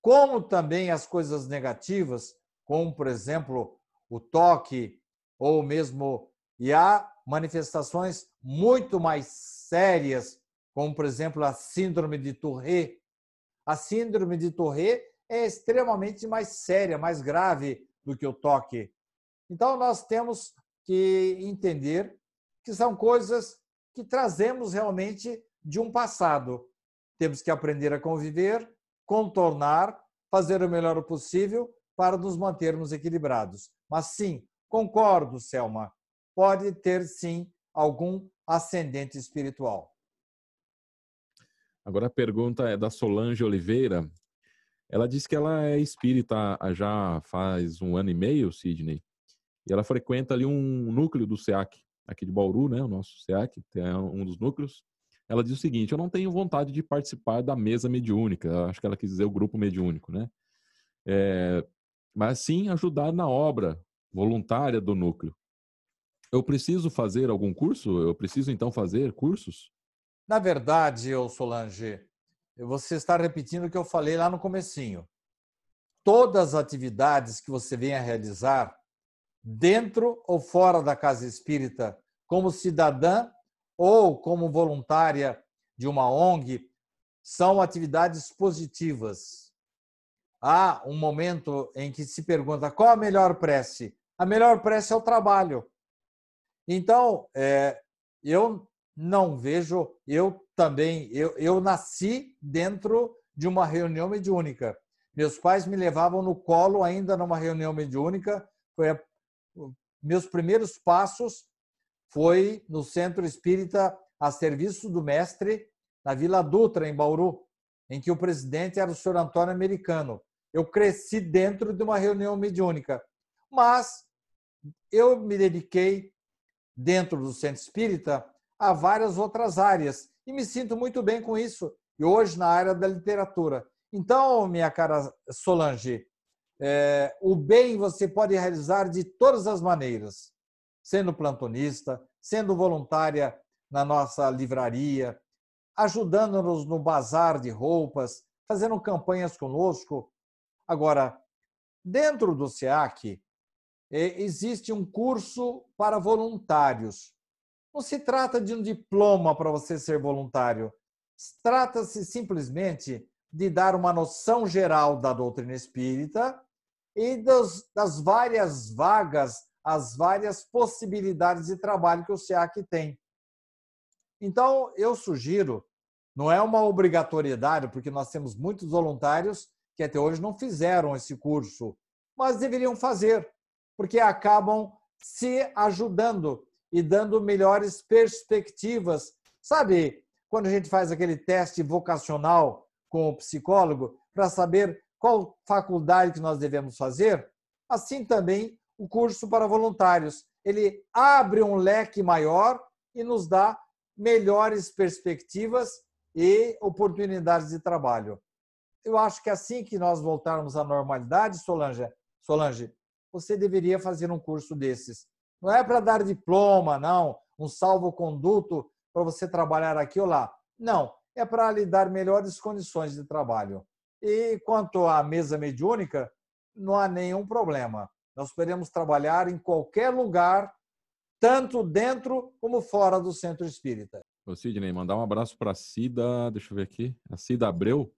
como também as coisas negativas, como, por exemplo, o toque, ou mesmo. E há manifestações muito mais sérias, como, por exemplo, a síndrome de Tourette. A síndrome de Tourette é extremamente mais séria, mais grave do que o toque. Então, nós temos que entender que são coisas que trazemos realmente de um passado. Temos que aprender a conviver, contornar, fazer o melhor possível para nos mantermos equilibrados. Mas sim, concordo, Selma, pode ter sim algum ascendente espiritual. Agora a pergunta é da Solange Oliveira. Ela diz que ela é espírita já faz um ano e meio, Sidney, e ela frequenta ali um núcleo do SEAC, aqui de Bauru, né? O nosso SEAC, tem um dos núcleos. Ela diz o seguinte: eu não tenho vontade de participar da mesa mediúnica. Acho que ela quis dizer o grupo mediúnico, né? É, mas sim ajudar na obra voluntária do núcleo. Eu preciso fazer algum curso? Eu preciso então fazer cursos? Na verdade, eu Solange, você está repetindo o que eu falei lá no comecinho. Todas as atividades que você venha realizar, dentro ou fora da casa espírita, como cidadã ou como voluntária de uma ONG, são atividades positivas. Há um momento em que se pergunta qual a melhor prece. A melhor prece é o trabalho. Então, é, eu não vejo, eu também, eu, eu nasci dentro de uma reunião mediúnica. Meus pais me levavam no colo ainda numa reunião mediúnica. Foi a meus primeiros passos foi no Centro Espírita a serviço do mestre na Vila Dutra, em Bauru, em que o presidente era o senhor Antônio Americano. Eu cresci dentro de uma reunião mediúnica, mas eu me dediquei, dentro do Centro Espírita, a várias outras áreas e me sinto muito bem com isso. E hoje na área da literatura. Então, minha cara Solange, é, o bem você pode realizar de todas as maneiras, sendo plantonista, sendo voluntária na nossa livraria, ajudando-nos no bazar de roupas, fazendo campanhas conosco. Agora, dentro do SEAC, é, existe um curso para voluntários. Não se trata de um diploma para você ser voluntário. Trata-se simplesmente de dar uma noção geral da doutrina espírita e das várias vagas, as várias possibilidades de trabalho que o SEAC tem. Então, eu sugiro, não é uma obrigatoriedade, porque nós temos muitos voluntários que até hoje não fizeram esse curso, mas deveriam fazer, porque acabam se ajudando e dando melhores perspectivas. Sabe, quando a gente faz aquele teste vocacional com o psicólogo para saber qual faculdade que nós devemos fazer, assim também o curso para voluntários. Ele abre um leque maior e nos dá melhores perspectivas e oportunidades de trabalho. Eu acho que assim que nós voltarmos à normalidade, Solange, Solange, você deveria fazer um curso desses. Não é para dar diploma, não, um salvo-conduto para você trabalhar aqui ou lá. Não, é para lhe dar melhores condições de trabalho. E quanto à mesa mediúnica, não há nenhum problema. Nós podemos trabalhar em qualquer lugar, tanto dentro como fora do centro espírita. Ô Sidney, mandar um abraço para a Cida, deixa eu ver aqui, a Cida Abreu.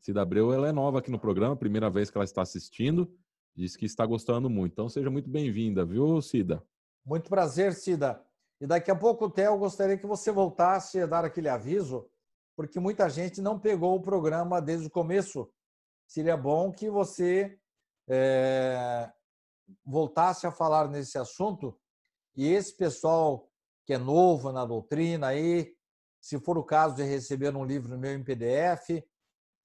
Cida Abreu, ela é nova aqui no programa, primeira vez que ela está assistindo, diz que está gostando muito. Então seja muito bem-vinda, viu, Cida? Muito prazer, Cida. E daqui a pouco, Theo, gostaria que você voltasse a dar aquele aviso porque muita gente não pegou o programa desde o começo. Seria bom que você é, voltasse a falar nesse assunto e esse pessoal que é novo na doutrina aí, se for o caso de receber um livro meu em PDF,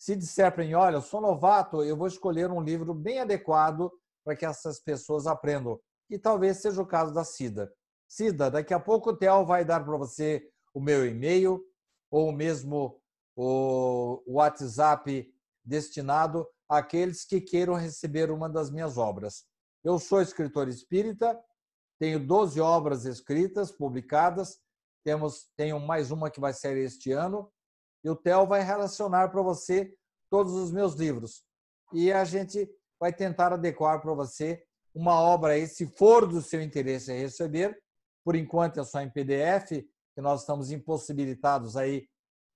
Se disser para mim, olha, eu sou novato, eu vou escolher um livro bem adequado para que essas pessoas aprendam. E talvez seja o caso da Cida. Cida, daqui a pouco o Theo vai dar para você o meu e-mail ou mesmo o WhatsApp destinado àqueles que queiram receber uma das minhas obras. Eu sou escritor espírita, tenho 12 obras escritas, publicadas, temos tenho mais uma que vai sair este ano, e o Theo vai relacionar para você todos os meus livros. E a gente vai tentar adequar para você uma obra aí, se for do seu interesse receber. Por enquanto é só em PDF, que nós estamos impossibilitados aí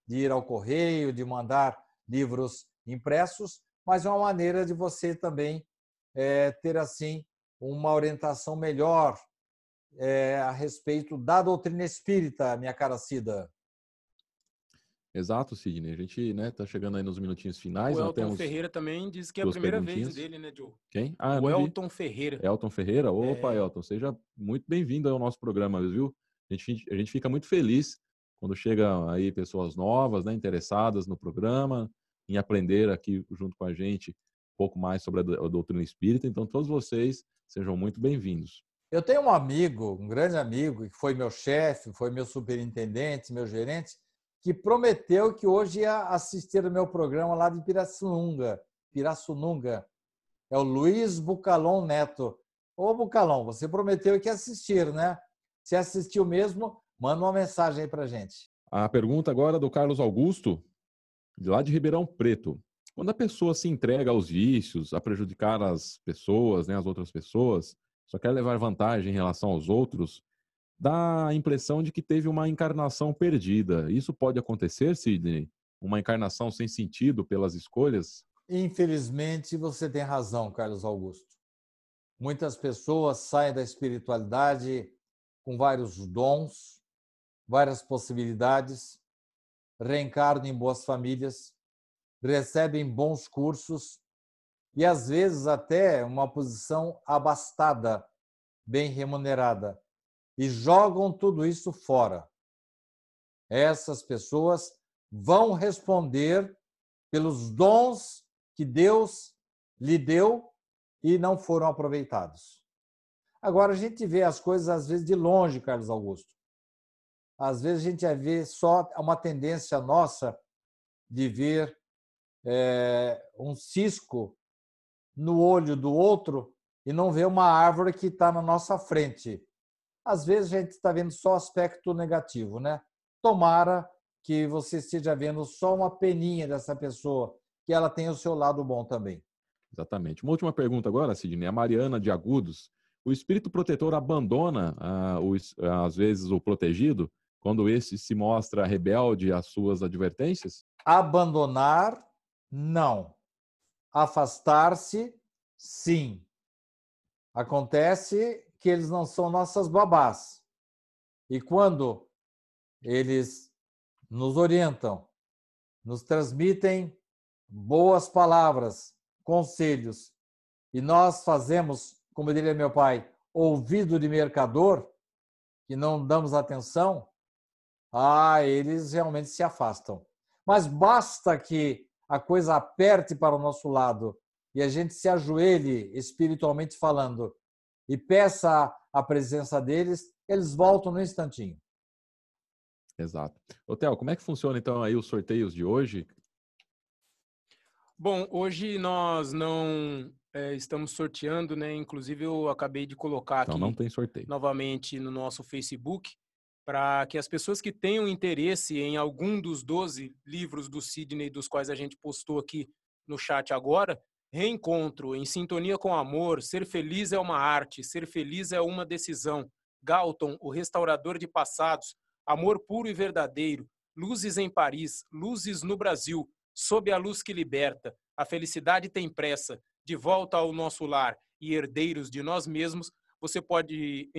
de ir ao correio, de mandar livros impressos, mas é uma maneira de você também é, ter assim uma orientação melhor é, a respeito da doutrina espírita, minha cara Cida. Exato, Sidney. A gente está né, tá chegando aí nos minutinhos finais. O Elton Ferreira também disse que é a primeira vez dele, né, Joe? Quem? Ah, o Elton Ferreira. Elton Ferreira? Opa, é... Elton, seja muito bem-vindo ao nosso programa, viu? A gente, a gente fica muito feliz quando chegam aí pessoas novas, né, interessadas no programa, em aprender aqui junto com a gente um pouco mais sobre a doutrina espírita. Então, todos vocês sejam muito bem-vindos. Eu tenho um amigo, um grande amigo, que foi meu chefe, foi meu superintendente, meu gerente, que prometeu que hoje ia assistir o meu programa lá de Pirassununga. Pirassununga. É o Luiz Bucalon Neto. Ô, Bucalon, você prometeu que ia assistir, né? Se assistiu mesmo, manda uma mensagem aí para gente. A pergunta agora é do Carlos Augusto, lá de Ribeirão Preto. Quando a pessoa se entrega aos vícios, a prejudicar as pessoas, né, as outras pessoas, só quer levar vantagem em relação aos outros, dá a impressão de que teve uma encarnação perdida. Isso pode acontecer, Sidney? Uma encarnação sem sentido pelas escolhas? Infelizmente, você tem razão, Carlos Augusto. Muitas pessoas saem da espiritualidade com vários dons, várias possibilidades, reencarnam em boas famílias, recebem bons cursos e, às vezes, até uma posição abastada, bem remunerada e jogam tudo isso fora. Essas pessoas vão responder pelos dons que Deus lhe deu e não foram aproveitados. Agora, a gente vê as coisas às vezes de longe, Carlos Augusto. Às vezes a gente vê só uma tendência nossa de ver é, um cisco no olho do outro e não ver uma árvore que está na nossa frente às vezes a gente está vendo só aspecto negativo, né? Tomara que você esteja vendo só uma peninha dessa pessoa, que ela tenha o seu lado bom também. Exatamente. Uma última pergunta agora, Sidney. A Mariana de Agudos. O espírito protetor abandona, ah, às vezes, o protegido quando esse se mostra rebelde às suas advertências? Abandonar, não. Afastar-se, sim. Acontece que eles não são nossas babás. E quando eles nos orientam, nos transmitem boas palavras, conselhos, e nós fazemos, como diria meu pai, ouvido de mercador, que não damos atenção, ah, eles realmente se afastam. Mas basta que a coisa aperte para o nosso lado e a gente se ajoelhe espiritualmente falando e peça a presença deles, eles voltam no instantinho. Exato. Hotel, como é que funciona então aí os sorteios de hoje? Bom, hoje nós não é, estamos sorteando, né? Inclusive eu acabei de colocar então, aqui não tem sorteio. novamente no nosso Facebook para que as pessoas que tenham interesse em algum dos 12 livros do Sidney, dos quais a gente postou aqui no chat agora, Reencontro, em sintonia com amor, ser feliz é uma arte, ser feliz é uma decisão. Galton, o restaurador de passados, amor puro e verdadeiro, luzes em Paris, luzes no Brasil, sob a luz que liberta, a felicidade tem pressa, de volta ao nosso lar e herdeiros de nós mesmos, você pode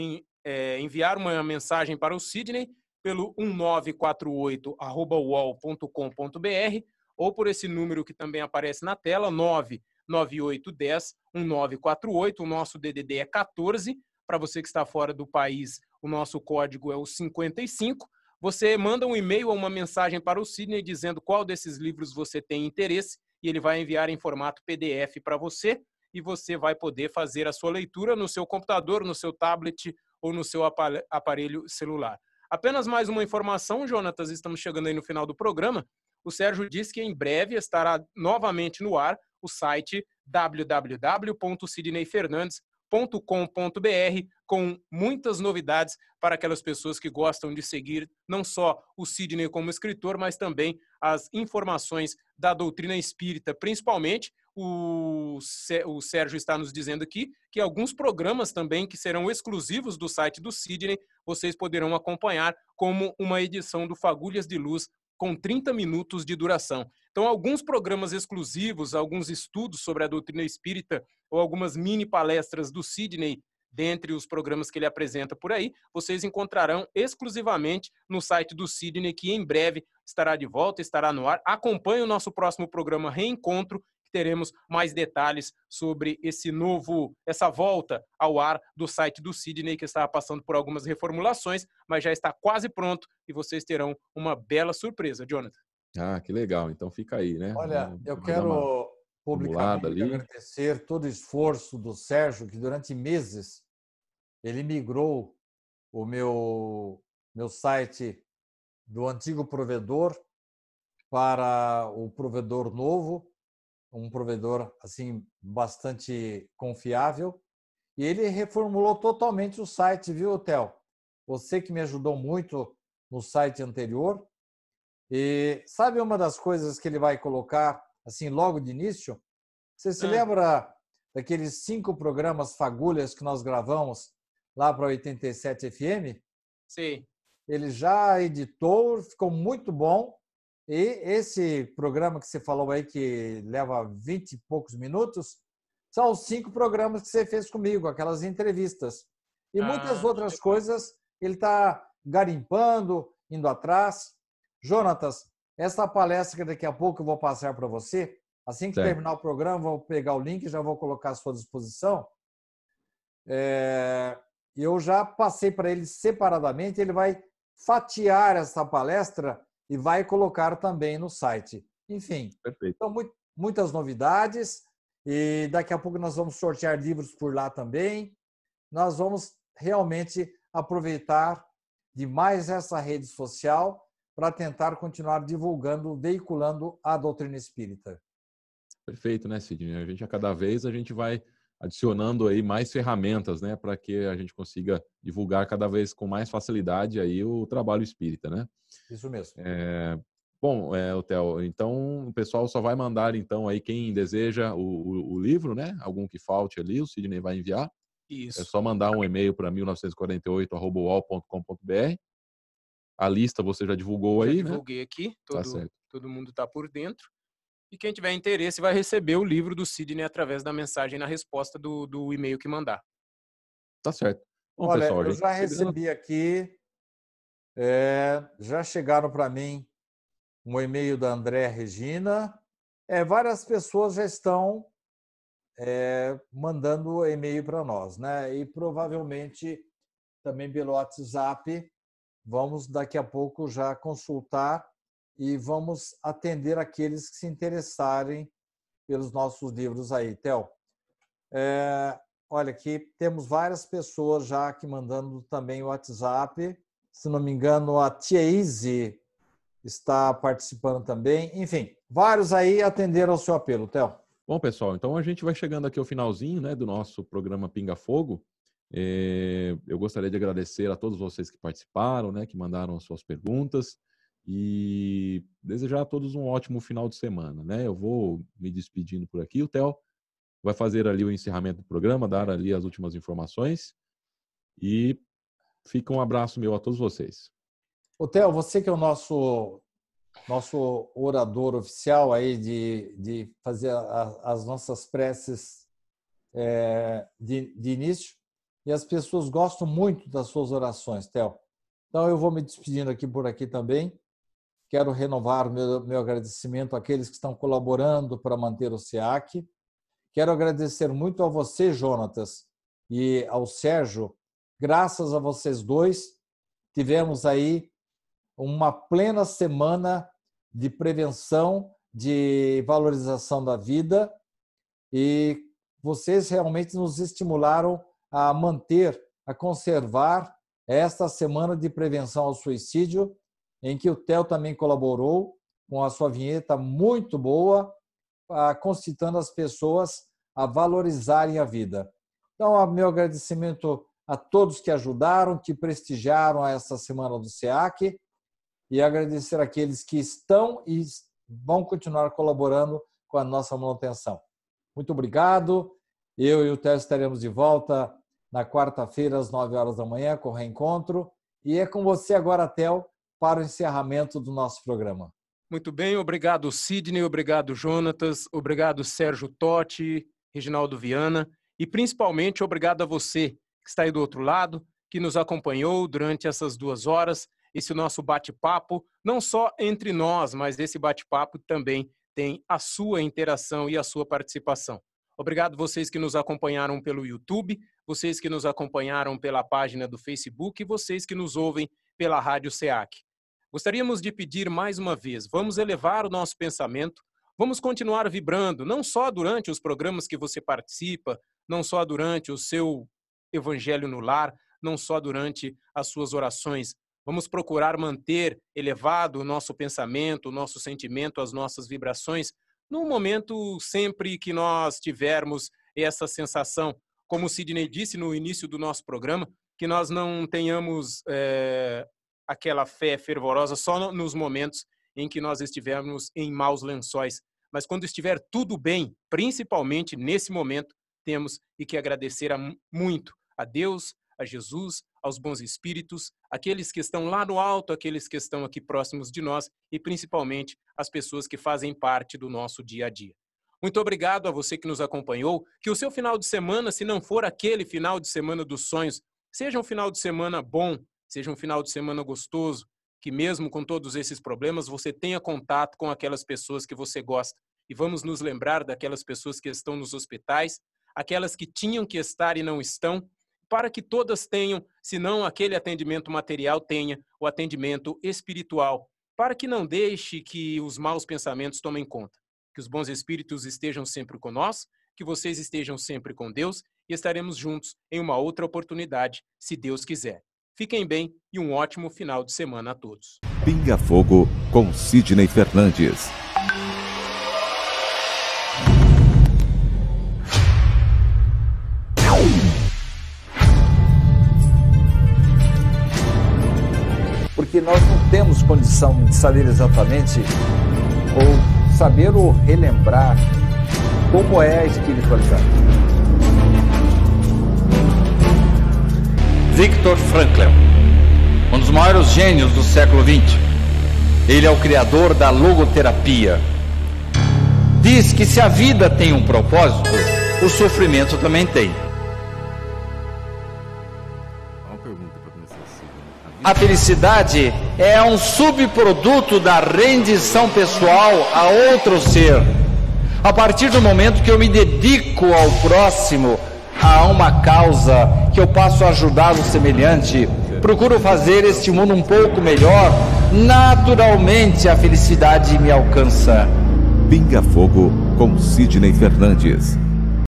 é, enviar uma mensagem para o Sidney pelo 1948@wall.com.br ou por esse número que também aparece na tela, 9 9810 1948. O nosso DDD é 14. Para você que está fora do país, o nosso código é o 55. você manda um e-mail ou uma mensagem para o Sidney dizendo qual desses livros você tem interesse e ele vai enviar em formato PDF para você e você vai poder fazer a sua leitura no seu computador, no seu tablet ou no seu aparelho celular. Apenas mais uma informação, Jonatas, estamos chegando aí no final do programa. O Sérgio disse que em breve estará novamente no ar o site www.sidneyfernandes.com.br com muitas novidades para aquelas pessoas que gostam de seguir não só o Sidney como escritor, mas também as informações da doutrina espírita, principalmente o, o Sérgio está nos dizendo aqui que alguns programas também que serão exclusivos do site do Sidney, vocês poderão acompanhar como uma edição do Fagulhas de Luz com 30 minutos de duração. Então, alguns programas exclusivos, alguns estudos sobre a doutrina espírita ou algumas mini palestras do Sidney, dentre os programas que ele apresenta por aí, vocês encontrarão exclusivamente no site do Sidney, que em breve estará de volta, estará no ar. Acompanhe o nosso próximo programa Reencontro, teremos mais detalhes sobre esse novo, essa volta ao ar do site do Sidney, que estava passando por algumas reformulações, mas já está quase pronto e vocês terão uma bela surpresa, Jonathan. Ah, que legal. Então fica aí, né? Olha, eu quero publicamente ali. agradecer todo o esforço do Sérgio, que durante meses ele migrou o meu, meu site do antigo provedor para o provedor novo um provedor assim bastante confiável. E ele reformulou totalmente o site, viu, Theo? Você que me ajudou muito no site anterior. E sabe uma das coisas que ele vai colocar assim logo de início? Você se é. lembra daqueles cinco programas fagulhas que nós gravamos lá para 87 FM? Sim. Ele já editou, ficou muito bom. E esse programa que você falou aí, que leva 20 e poucos minutos, são os cinco programas que você fez comigo, aquelas entrevistas. E muitas ah, outras coisas ele está garimpando, indo atrás. Jonatas, essa palestra que daqui a pouco eu vou passar para você, assim que certo. terminar o programa, vou pegar o link e já vou colocar à sua disposição. É... Eu já passei para ele separadamente, ele vai fatiar essa palestra e vai colocar também no site. Enfim, Perfeito. então muitas novidades e daqui a pouco nós vamos sortear livros por lá também. Nós vamos realmente aproveitar de mais essa rede social para tentar continuar divulgando, veiculando a doutrina espírita. Perfeito, né, Sidney? A gente a cada vez a gente vai adicionando aí mais ferramentas, né, para que a gente consiga divulgar cada vez com mais facilidade aí o trabalho espírita, né? Isso mesmo. É, bom, é, Theo, então o pessoal só vai mandar então aí quem deseja o, o, o, livro, né? Algum que falte ali, o Sidney vai enviar. Isso. É só mandar um e-mail para 1948@uol.com.br. A lista você já divulgou já aí, divulguei né? Divulguei aqui, tá todo, tá todo mundo está por dentro. E quem tiver interesse vai receber o livro do Sidney através da mensagem na resposta do, do e-mail que mandar. Tá certo. Bom, Olha, pessoal, eu já recebi aqui, é, já chegaram para mim um e-mail da André Regina. É, várias pessoas já estão é, mandando e-mail para nós, né? E provavelmente também pelo WhatsApp. Vamos daqui a pouco já consultar e vamos atender aqueles que se interessarem pelos nossos livros aí. Theo, é, olha aqui, temos várias pessoas já aqui mandando também o WhatsApp. Se não me engano, a Tia Izzy está participando também. Enfim, vários aí atenderam ao seu apelo, Theo. Bom, pessoal, então a gente vai chegando aqui ao finalzinho né, do nosso programa Pinga Fogo. É, eu gostaria de agradecer a todos vocês que participaram, né, que mandaram as suas perguntas e desejar a todos um ótimo final de semana, né? Eu vou me despedindo por aqui. O Theo vai fazer ali o encerramento do programa, dar ali as últimas informações e fica um abraço meu a todos vocês. O Theo, você que é o nosso nosso orador oficial aí de, de fazer a, as nossas preces é, de, de início e as pessoas gostam muito das suas orações, Theo. Então eu vou me despedindo aqui por aqui também Quero renovar meu, meu agradecimento àqueles que estão colaborando para manter o SEAC. Quero agradecer muito a você, Jonatas, e ao Sérgio. Graças a vocês dois, tivemos aí uma plena semana de prevenção, de valorização da vida e vocês realmente nos estimularam a manter, a conservar esta semana de prevenção ao suicídio, em que o Theo também colaborou com a sua vinheta muito boa, concitando as pessoas a valorizarem a vida. Então, meu agradecimento a todos que ajudaram, que prestigiaram essa semana do SEAC e agradecer aqueles que estão e vão continuar colaborando com a nossa manutenção. Muito obrigado. Eu e o Theo estaremos de volta na quarta-feira, às 9 horas da manhã, com o reencontro. E é com você agora, Theo, para o encerramento do nosso programa. Muito bem, obrigado Sidney, obrigado Jonatas, obrigado Sérgio Totti, Reginaldo Viana e principalmente obrigado a você que está aí do outro lado, que nos acompanhou durante essas duas horas, esse nosso bate-papo, não só entre nós, mas esse bate-papo também tem a sua interação e a sua participação. Obrigado vocês que nos acompanharam pelo YouTube, vocês que nos acompanharam pela página do Facebook e vocês que nos ouvem pela Rádio SEAC. Gostaríamos de pedir mais uma vez: vamos elevar o nosso pensamento, vamos continuar vibrando, não só durante os programas que você participa, não só durante o seu evangelho no lar, não só durante as suas orações. Vamos procurar manter elevado o nosso pensamento, o nosso sentimento, as nossas vibrações, no momento sempre que nós tivermos essa sensação. Como o Sidney disse no início do nosso programa, que nós não tenhamos é, aquela fé fervorosa só nos momentos em que nós estivermos em maus lençóis. Mas quando estiver tudo bem, principalmente nesse momento, temos e que agradecer a, muito a Deus, a Jesus, aos bons espíritos, aqueles que estão lá no alto, aqueles que estão aqui próximos de nós e principalmente as pessoas que fazem parte do nosso dia a dia. Muito obrigado a você que nos acompanhou. Que o seu final de semana, se não for aquele final de semana dos sonhos, seja um final de semana bom, seja um final de semana gostoso, que mesmo com todos esses problemas você tenha contato com aquelas pessoas que você gosta. E vamos nos lembrar daquelas pessoas que estão nos hospitais, aquelas que tinham que estar e não estão, para que todas tenham, se não aquele atendimento material, tenha o atendimento espiritual, para que não deixe que os maus pensamentos tomem conta. Que os bons espíritos estejam sempre conosco, que vocês estejam sempre com Deus e estaremos juntos em uma outra oportunidade, se Deus quiser. Fiquem bem e um ótimo final de semana a todos. Pinga Fogo com Sidney Fernandes. Porque nós não temos condição de saber exatamente ou saber ou relembrar como é a espiritualidade. Viktor Frankl, um dos maiores gênios do século XX. Ele é o criador da logoterapia. Diz que se a vida tem um propósito, o sofrimento também tem. A felicidade é um subproduto da rendição pessoal a outro ser. A partir do momento que eu me dedico ao próximo, a uma causa, que eu passo a ajudar o semelhante, procuro fazer este mundo um pouco melhor, naturalmente a felicidade me alcança. Pinga Fogo com Sidney Fernandes.